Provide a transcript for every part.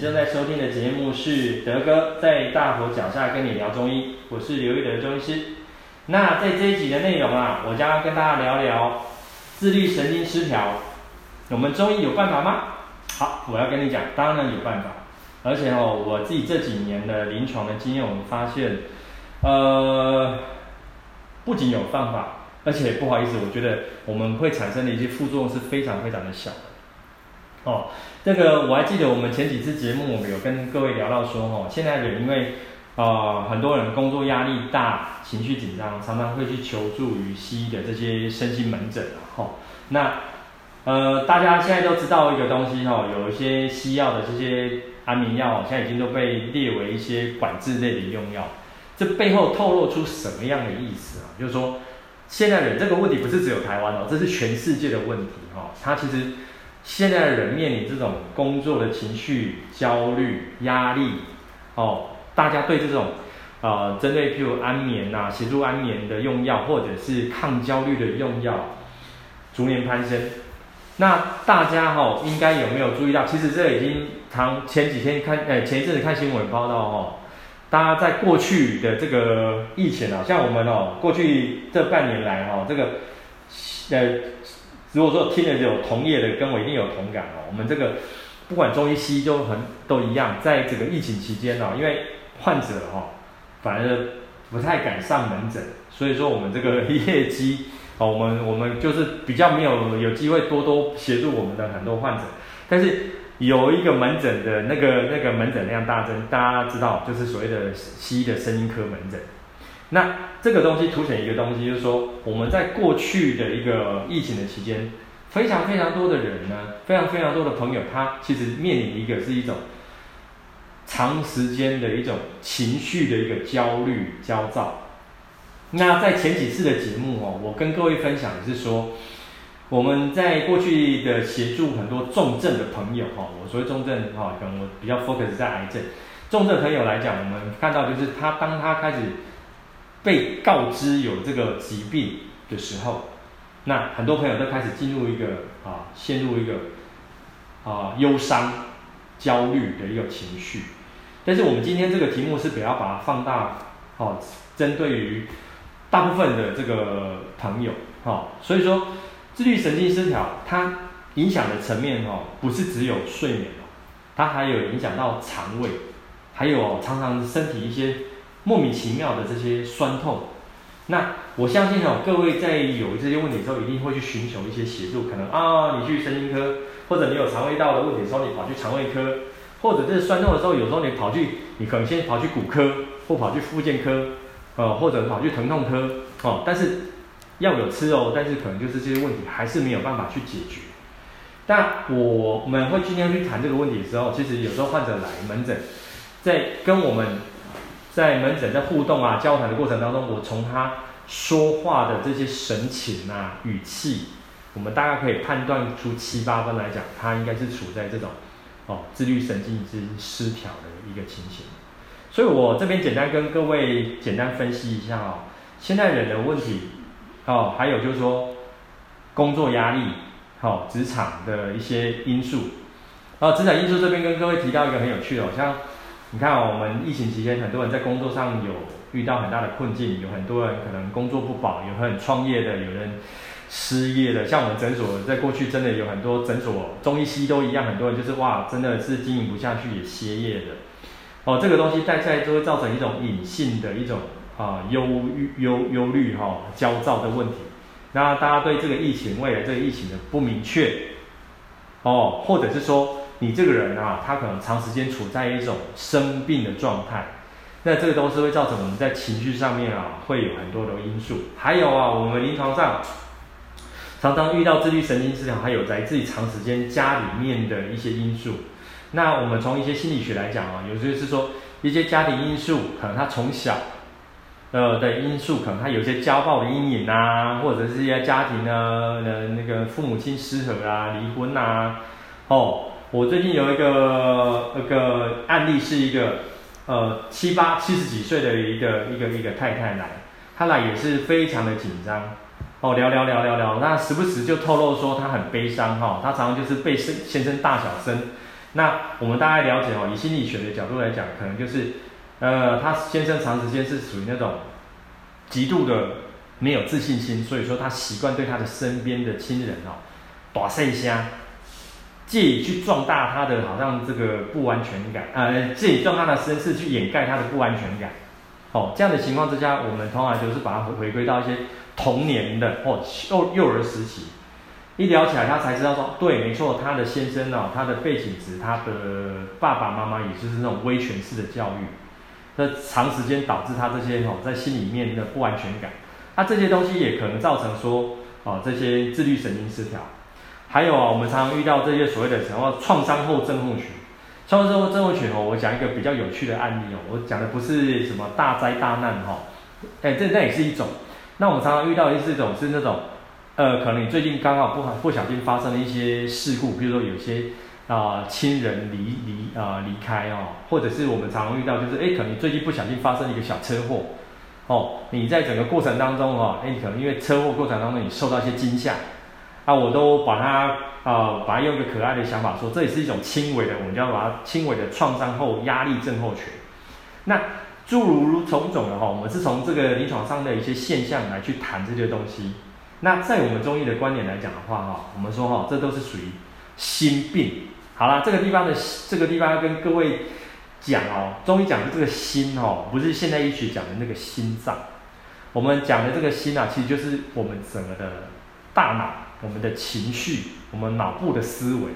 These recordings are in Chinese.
正在收听的节目是德哥在大佛脚下跟你聊中医，我是刘一德中医师。那在这一集的内容啊，我将要跟大家聊聊自律神经失调，我们中医有办法吗？好，我要跟你讲，当然有办法。而且哦，我自己这几年的临床的经验，我们发现，呃，不仅有办法，而且不好意思，我觉得我们会产生的一些副作用是非常非常的小。哦，这个我还记得我们前几次节目，我们有跟各位聊到说，哦，现在人因为，呃，很多人工作压力大，情绪紧张，常常会去求助于西医的这些身心门诊啊，哈、哦，那，呃，大家现在都知道一个东西，哈、哦，有一些西药的这些安眠药，现在已经都被列为一些管制类的用药，这背后透露出什么样的意思啊？就是说，现在人这个问题不是只有台湾哦，这是全世界的问题，哈、哦，它其实。现在的人面临这种工作的情绪焦虑、压力，哦，大家对这种，呃，针对譬如安眠呐、协助安眠的用药，或者是抗焦虑的用药，逐年攀升。那大家哈、哦，应该有没有注意到？其实这已经常前几天看，呃，前一阵子看新闻报道哦，大家在过去的这个疫情啊，像我们哦，过去这半年来哈、哦，这个，呃。如果说听了有同业的，跟我一定有同感哦。我们这个不管中医西医都很都一样，在这个疫情期间哦，因为患者哦反而不太敢上门诊，所以说我们这个业绩哦，我们我们就是比较没有有机会多多协助我们的很多患者。但是有一个门诊的那个那个门诊量大增，大家知道就是所谓的西医的声音科门诊。那这个东西凸显一个东西，就是说我们在过去的一个疫情的期间，非常非常多的人呢，非常非常多的朋友，他其实面临一个是一种长时间的一种情绪的一个焦虑、焦躁。那在前几次的节目哦，我跟各位分享的是说，我们在过去的协助很多重症的朋友哈，我所谓重症哈，可能我比较 focus 在癌症重症朋友来讲，我们看到就是他当他开始。被告知有这个疾病的时候，那很多朋友都开始进入一个啊，陷入一个啊忧伤、焦虑的一个情绪。但是我们今天这个题目是比较把它放大，哦、针对于大部分的这个朋友，哈、啊，所以说自律神经失调它影响的层面，哈、啊，不是只有睡眠哦，它还有影响到肠胃，还有常常身体一些。莫名其妙的这些酸痛，那我相信哦，各位在有这些问题的时候，一定会去寻求一些协助。可能啊，你去神经科，或者你有肠胃道的问题的时候，你跑去肠胃科，或者这是酸痛的时候，有时候你跑去，你可能先跑去骨科，或跑去复健科，呃，或者跑去疼痛科，哦，但是药有吃哦，但是可能就是这些问题还是没有办法去解决。但我们会今天去谈这个问题的时候，其实有时候患者来门诊，在跟我们。在门诊在互动啊、交谈的过程当中，我从他说话的这些神情啊、语气，我们大概可以判断出七八分来讲，他应该是处在这种哦自律神经之失调的一个情形。所以我这边简单跟各位简单分析一下哦，现在人的问题哦，还有就是说工作压力、好职场的一些因素。啊，职场因素这边跟各位提到一个很有趣的，好像。你看哦，我们疫情期间，很多人在工作上有遇到很大的困境，有很多人可能工作不保，有很创业的，有人失业的。像我们诊所，在过去真的有很多诊所，中医西医都一样，很多人就是哇，真的是经营不下去也歇业的。哦，这个东西带下来就会造成一种隐性的一种啊忧郁、忧忧虑哈、焦躁的问题。那大家对这个疫情未来这个疫情的不明确，哦，或者是说。你这个人啊，他可能长时间处在一种生病的状态，那这个都是会造成我们在情绪上面啊，会有很多的因素。还有啊，我们临床上常常遇到自律神经失调，还有在自己长时间家里面的一些因素。那我们从一些心理学来讲啊，有些是说一些家庭因素，可能他从小呃的因素，可能他有些家暴的阴影啊，或者是一些家庭呢呃那个父母亲失和啊、离婚啊，哦。我最近有一个一个案例，是一个呃七八七十几岁的一个一个一个太太来，她来也是非常的紧张。哦，聊聊聊聊聊，那时不时就透露说她很悲伤哈，她常常就是被生先生大小声。那我们大概了解哦，以心理学的角度来讲，可能就是，呃，她先生长时间是属于那种极度的没有自信心，所以说他习惯对他的身边的亲人哦，大声声，借以去壮大他的好像这个不安全感，呃，借以壮大的身世去掩盖他的不安全感。哦，这样的情况之下，我们通常就是把它回归到一些童年的哦幼幼儿时期。一聊起来，他才知道说，对，没错，他的先生哦，他的背景值，他的爸爸妈妈也就是那种威权式的教育，那长时间导致他这些哦，在心里面的不安全感。那这些东西也可能造成说，哦，这些自律神经失调。还有啊，我们常常遇到这些所谓的什么创伤后症候群。创伤后症候群哦，我讲一个比较有趣的案例哦，我讲的不是什么大灾大难哈，哎，这那也是一种。那我们常常遇到的是一种是那种。呃，可能你最近刚好不不小心发生了一些事故，比如说有些啊、亲人离离啊离开哦，或者是我们常常遇到就是哎，可能你最近不小心发生一个小车祸哦，你在整个过程当中哦，哎，可能因为车祸过程当中你受到一些惊吓，啊，我都把它啊、呃、把它用一个可爱的想法说，这也是一种轻微的，我们叫把它轻微的创伤后压力症候群。那诸如种种的哈，我们是从这个临床上的一些现象来去谈这些东西。那在我们中医的观点来讲的话，哈，我们说哈，这都是属于心病。好了，这个地方的这个地方要跟各位讲哦，中医讲的这个心哦，不是现代医学讲的那个心脏。我们讲的这个心啊，其实就是我们整个的大脑、我们的情绪、我们脑部的思维。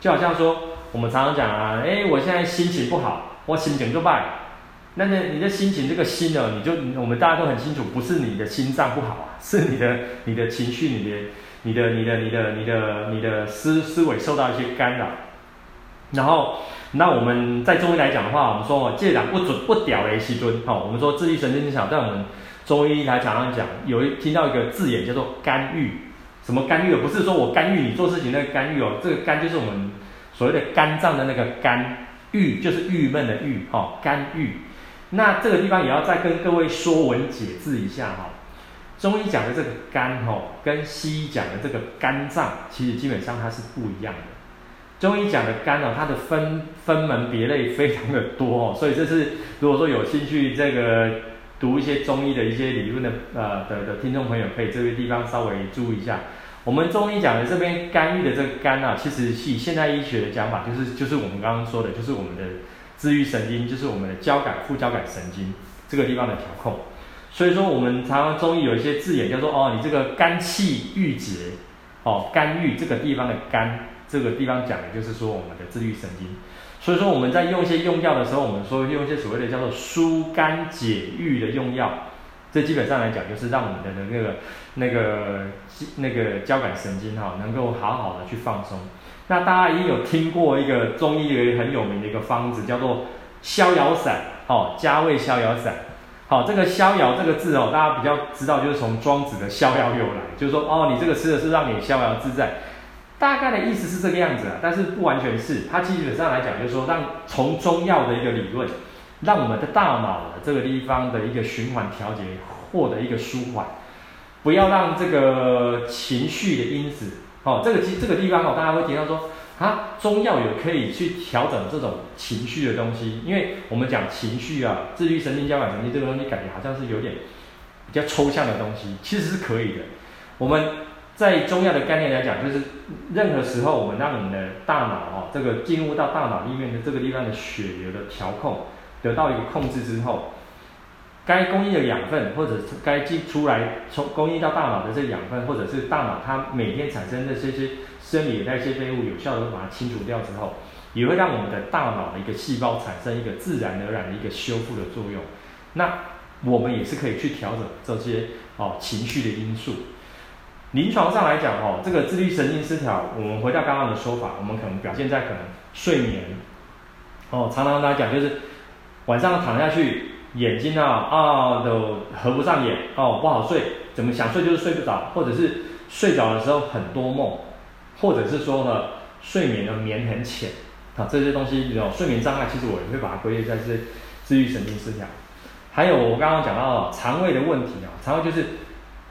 就好像说，我们常常讲啊，哎，我现在心情不好，我心情就坏。那那你的心情这个心呢，你就我们大家都很清楚，不是你的心脏不好啊，是你的你的情绪、你的你的你的你的你的你的思思维受到一些干扰。然后，那我们在中医来讲的话，我们说哦，借两不准不屌雷西尊，好，我们说自律神经失调，在我们中医来讲上讲，有一听到一个字眼叫做肝郁，什么肝郁？不是说我干预你做事情那个干预哦，这个肝就是我们所谓的肝脏的那个肝，郁就是郁闷的郁，哈，肝郁。那这个地方也要再跟各位说文解字一下哈，中医讲的这个肝哈，跟西医讲的这个肝脏，其实基本上它是不一样的。中医讲的肝呢，它的分分门别类非常的多哦，所以这是如果说有兴趣这个读一些中医的一些理论的呃的的听众朋友，可以这个地方稍微注意一下。我们中医讲的这边肝郁的这个肝啊，其实是以现代医学的讲法，就是就是我们刚刚说的，就是我们的。自律神经就是我们的交感副交感神经这个地方的调控，所以说我们常常中医有一些字眼叫做哦，你这个肝气郁结，哦，肝郁这个地方的肝，这个地方讲的就是说我们的自律神经。所以说我们在用一些用药的时候，我们说用一些所谓的叫做疏肝解郁的用药，这基本上来讲就是让我们的那个那个那个交感神经哈能够好好的去放松。那大家已经有听过一个中医一个很有名的一个方子，叫做逍遥散，哦，加味逍遥散。好，这个逍遥这个字？哦，大家比较知道，就是从庄子的逍遥游来，就是说哦，你这个吃的是让你逍遥自在，大概的意思是这个样子啊，但是不完全是，它基本上来讲，就是说让从中药的一个理论，让我们的大脑的这个地方的一个循环调节获得一个舒缓，不要让这个情绪的因子。哦，这个这这个地方哦，大家会提到说啊，中药有可以去调整这种情绪的东西，因为我们讲情绪啊，自律神经、交感神经这个东西，感觉好像是有点比较抽象的东西，其实是可以的。我们在中药的概念来讲，就是任何时候我们让你的大脑哦，这个进入到大脑里面的这个地方的血流的调控得到一个控制之后。该供应的养分，或者是该进出来从供应到大脑的这养分，或者是大脑它每天产生的这些生理的代谢废物，有效的把它清除掉之后，也会让我们的大脑的一个细胞产生一个自然而然的一个修复的作用。那我们也是可以去调整这些哦情绪的因素。临床上来讲哦，这个自律神经失调，我们回到刚刚的说法，我们可能表现在可能睡眠哦，常常来讲就是晚上躺下去。眼睛啊啊都合不上眼哦，不好睡，怎么想睡就是睡不着，或者是睡着的时候很多梦，或者是说呢睡眠的眠很浅啊，这些东西有睡眠障碍，其实我也会把它归类在这自律神经失调。还有我刚刚讲到肠胃的问题啊，肠胃就是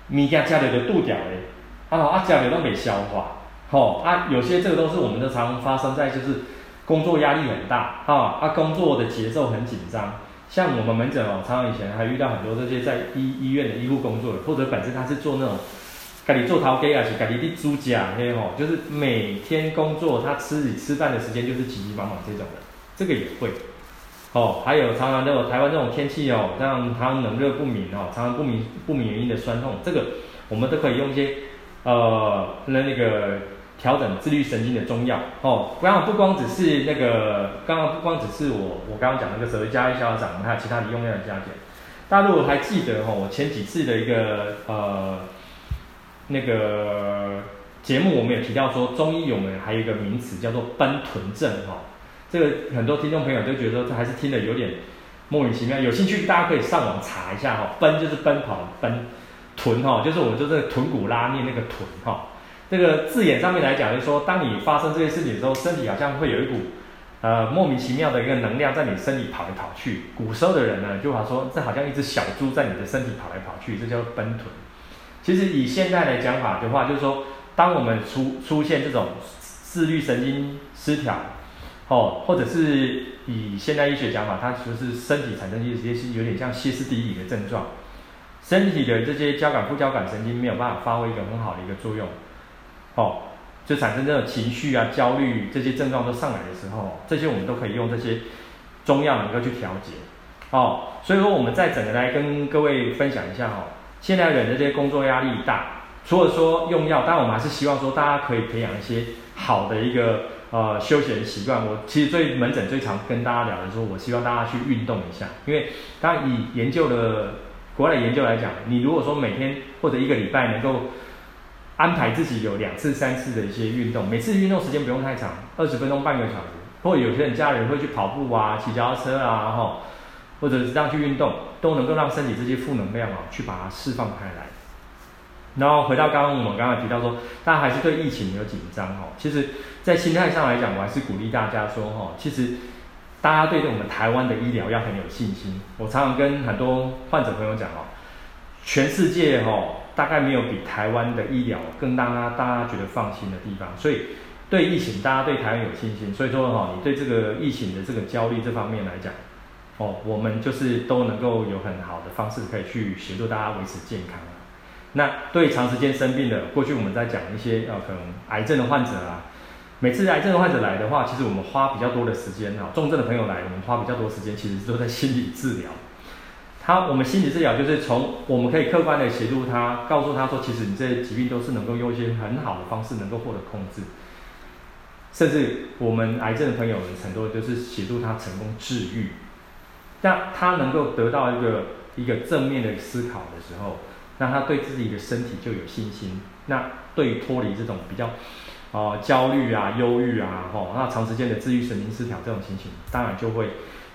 米家家里的肚屌嘞，啊啊家里都没消化，吼啊有些这个都是我们的常发生在就是工作压力很大哈，啊，工作的节奏很紧张。像我们门诊哦，常常以前还遇到很多这些在医医院的医护工作的，或者本身他是做那种，家里做陶给啊，是家里的猪甲那些吼，就是每天工作，他吃你吃饭的时间就是急急忙忙这种的，这个也会。哦，还有常常都有台湾这种天气哦，像他冷热不明哦，常常不明不明原因的酸痛，这个我们都可以用一些呃那那个。调整自律神经的中药哦，刚刚不光只是那个，刚刚不光只是我我刚刚讲那个舌加一消长，还有其他的用量的加减。大家如果还记得哦，我前几次的一个呃那个节目，我们也提到说中医有没有还有一个名词叫做奔豚症哈，这个很多听众朋友都觉得说这还是听得有点莫名其妙，有兴趣大家可以上网查一下哈，奔就是奔跑奔，豚哈就是我们就这个豚骨拉面那个豚哈。这个字眼上面来讲，就是说，当你发生这些事情的时候，身体好像会有一股，呃，莫名其妙的一个能量在你身体跑来跑去。古时候的人呢，就好说，这好像一只小猪在你的身体跑来跑去，这叫奔豚。其实以现在来讲法的话，就是说，当我们出出现这种自律神经失调，哦，或者是以现代医学讲法，它就是身体产生一些是有点像歇斯底里的症状，身体的这些交感副交感神经没有办法发挥一个很好的一个作用。哦，就产生这种情绪啊、焦虑这些症状都上来的时候，这些我们都可以用这些中药能够去调节。哦，所以说我们再整个来跟各位分享一下、哦，现在人的这些工作压力大，除了说用药，当然我们还是希望说大家可以培养一些好的一个呃休闲习惯。我其实最门诊最常跟大家聊的说，我希望大家去运动一下，因为当然以研究的国外的研究来讲，你如果说每天或者一个礼拜能够安排自己有两次、三次的一些运动，每次运动时间不用太长，二十分钟、半个小时。或有些人家人会去跑步啊、骑脚踏车啊，哈，或者是这样去运动，都能够让身体这些负能量啊，去把它释放开来。然后回到刚刚我们刚刚提到说，大家还是对疫情有紧张哈。其实，在心态上来讲，我还是鼓励大家说哈，其实大家对我们台湾的医疗要很有信心。我常常跟很多患者朋友讲哦，全世界哈。大概没有比台湾的医疗更让大家觉得放心的地方，所以对疫情大家对台湾有信心。所以说哈，你对这个疫情的这个焦虑这方面来讲，哦，我们就是都能够有很好的方式可以去协助大家维持健康。那对长时间生病的，过去我们在讲一些呃可能癌症的患者啊，每次癌症的患者来的话，其实我们花比较多的时间哈，重症的朋友来，我们花比较多时间，其实都在心理治疗。他，我们心理治疗就是从我们可以客观的协助他，告诉他说，其实你这些疾病都是能够用一些很好的方式能够获得控制，甚至我们癌症的朋友们很多就是协助他成功治愈，那他能够得到一个一个正面的思考的时候，让他对自己的身体就有信心，那对脱离这种比较啊、焦虑啊、忧郁啊，吼，那长时间的自愈神经失调这种情形，当然就会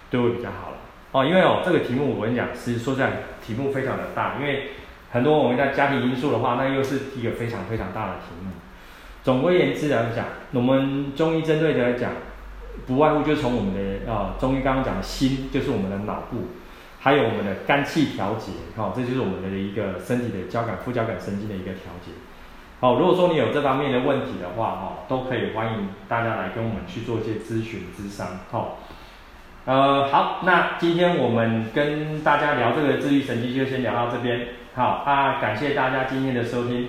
就会比较好了。哦，因为哦，这个题目我跟你讲，其实说在题目非常的大，因为很多我们在家庭因素的话，那又是一个非常非常大的题目。总归言之来讲，我们中医针对的来讲，不外乎就是从我们的呃中医刚刚讲的心，就是我们的脑部，还有我们的肝气调节，哦，这就是我们的一个身体的交感副交感神经的一个调节。好，如果说你有这方面的问题的话，哈，都可以欢迎大家来跟我们去做一些咨询咨商，好。呃，好，那今天我们跟大家聊这个自律神经就先聊到这边。好啊，感谢大家今天的收听，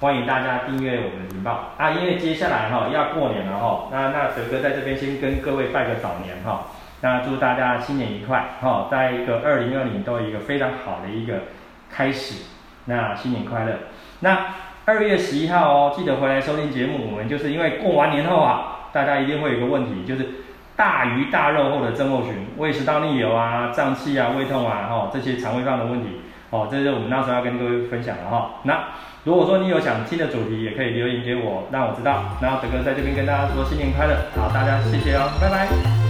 欢迎大家订阅我们的频道啊。因为接下来哈要过年了哈，那那德哥在这边先跟各位拜个早年哈，那祝大家新年愉快哈，在一个二零二零都有一个非常好的一个开始，那新年快乐。那二月十一号哦，记得回来收听节目。我们就是因为过完年后啊，大家一定会有一个问题，就是。大鱼大肉后的症候群，胃食道逆流啊、胀气啊、胃痛啊，哈，这些肠胃上的问题，哦，这是我们那时候要跟各位分享的哈。那如果说你有想听的主题，也可以留言给我，让我知道。然后德哥在这边跟大家说新年快乐，好，大家谢谢哦，拜拜。